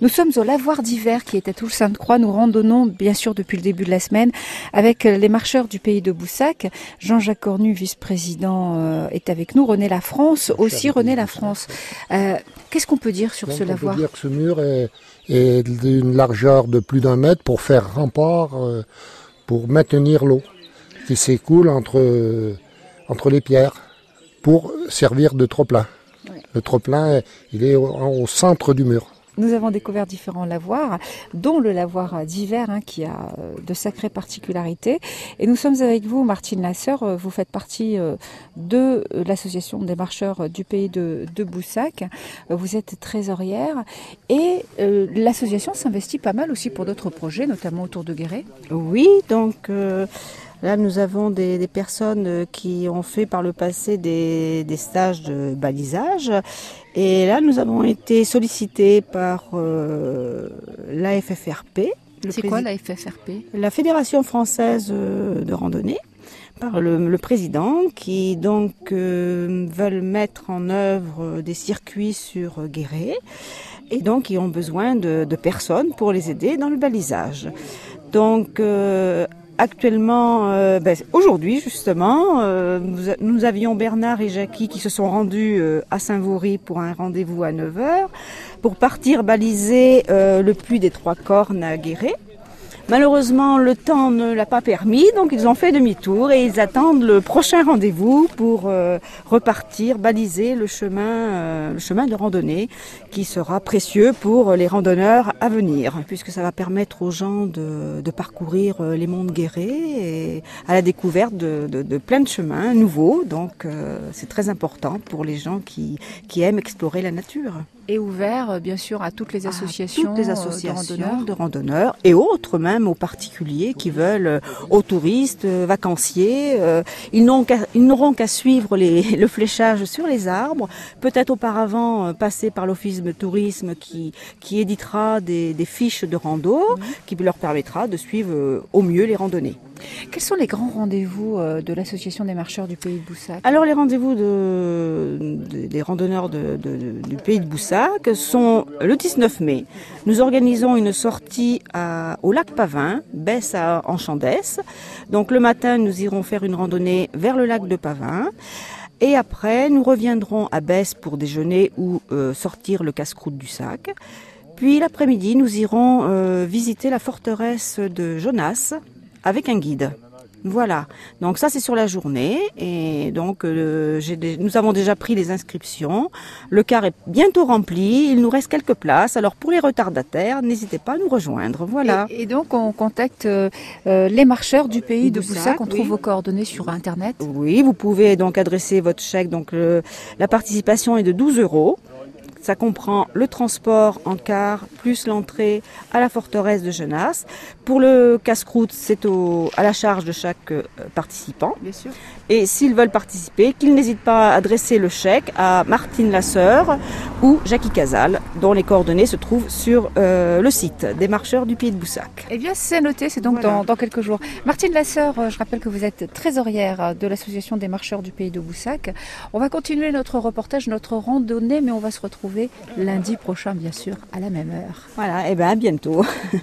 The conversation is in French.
Nous sommes au lavoir d'hiver qui est à Toul-Sainte-Croix. Nous randonnons bien sûr depuis le début de la semaine avec les marcheurs du pays de Boussac. Jean-Jacques Cornu, vice-président, euh, est avec nous. René La France, aussi René La France. Euh, Qu'est-ce qu'on peut dire sur Donc, ce on lavoir? peut dire que ce mur est, est d'une largeur de plus d'un mètre pour faire rempart, euh, pour maintenir l'eau qui s'écoule entre, entre les pierres pour servir de trop-plein. Ouais. Le trop-plein, il est au, au centre du mur. Nous avons découvert différents lavoirs, dont le lavoir d'hiver hein, qui a euh, de sacrées particularités. Et nous sommes avec vous, Martine Lasseur. Euh, Vous faites partie euh, de l'association des marcheurs du pays de, Boussac. Vous êtes trésorière et l'association s'investit pas mal aussi pour d'autres projets, notamment autour de Guéret. Oui, donc là nous avons des, des personnes euh, qui ont fait par le passé des, des stages de balisage. Et là nous avons été sollicités par euh, l'AFFRP. le C'est quoi la FFRP la Fédération française euh, de randonnée par le, le président qui donc euh, veulent mettre en œuvre des circuits sur Guéret et donc ils ont besoin de, de personnes pour les aider dans le balisage. Donc euh, actuellement, euh, ben, aujourd'hui justement, euh, nous, avions Bernard et Jackie qui se sont rendus euh, à Saint-Vaury pour un rendez-vous à 9h pour partir baliser le puits des Trois Cornes à Guéret. Malheureusement, le temps ne l'a pas permis, donc ils ont fait demi-tour et ils attendent le prochain rendez-vous pour euh, repartir, baliser le chemin, euh, le chemin de randonnée qui sera précieux pour les randonneurs à venir, puisque ça va permettre aux gens de, parcourir euh, les monts de et à la découverte de, de, de plein de chemins nouveaux. Donc c'est très important pour les gens qui, qui aiment explorer la nature. Et ouvert, euh, bien sûr, à toutes les associations, toutes les euh, associations de randonneurs. de randonneurs et autres même aux particuliers qui veulent, euh, aux touristes, vacanciers. ils qu'à- n'auront qu'à suivre les, le fléchage sur les arbres. Peut-être auparavant passer par l'office de tourisme qui, qui éditera des, des fiches de rando qui leur permettra de suivre au mieux les randonnées. Quels sont les grands rendez-vous euh, de l'association des marcheurs du pays de Boussac? Alors les rendez-vous de, de- des randonneurs du pays de Boussac sont le 19 mai. Nous organisons une sortie au lac Pavin, Besse à- en Chandès. Donc le matin, nous irons faire une randonnée vers le lac de Pavin. Et après, nous reviendrons à Besse pour déjeuner ou euh, sortir le casse-croûte du sac. Puis l'après-midi, nous irons euh, visiter la forteresse de Jonas avec un guide. Voilà. Donc ça c'est sur la journée et donc euh, des- nous avons déjà pris les inscriptions. Le car est bientôt rempli. Il nous reste quelques places. Alors pour les retardataires, n'hésitez pas à nous rejoindre. Voilà. Et, et donc, on contacte euh, euh, les marcheurs du pays de Boussac, Boussac. On trouve oui. vos coordonnées sur Internet. Oui, vous pouvez donc adresser votre chèque. Donc le- la participation est de 12 euros. Ça comprend le transport en car plus l'entrée à la forteresse de Genasse. Pour le casse-croûte, c'est à la charge de chaque euh, participant. Bien sûr. Et s'ils veulent participer, qu'ils n'hésitent pas à adresser le chèque à Martine Lasseur ou Jackie Casal, dont les coordonnées se trouvent sur euh, le site des marcheurs du Pied de Boussac. Eh bien, c'est noté, c'est donc Voilà. dans, dans quelques jours. Martine Lasseur, euh, je rappelle que vous êtes trésorière de l'association des marcheurs du pays de Boussac. On va continuer notre reportage, notre randonnée, mais on va se retrouver lundi prochain, bien sûr, à la même heure. Voilà, et bien à bientôt.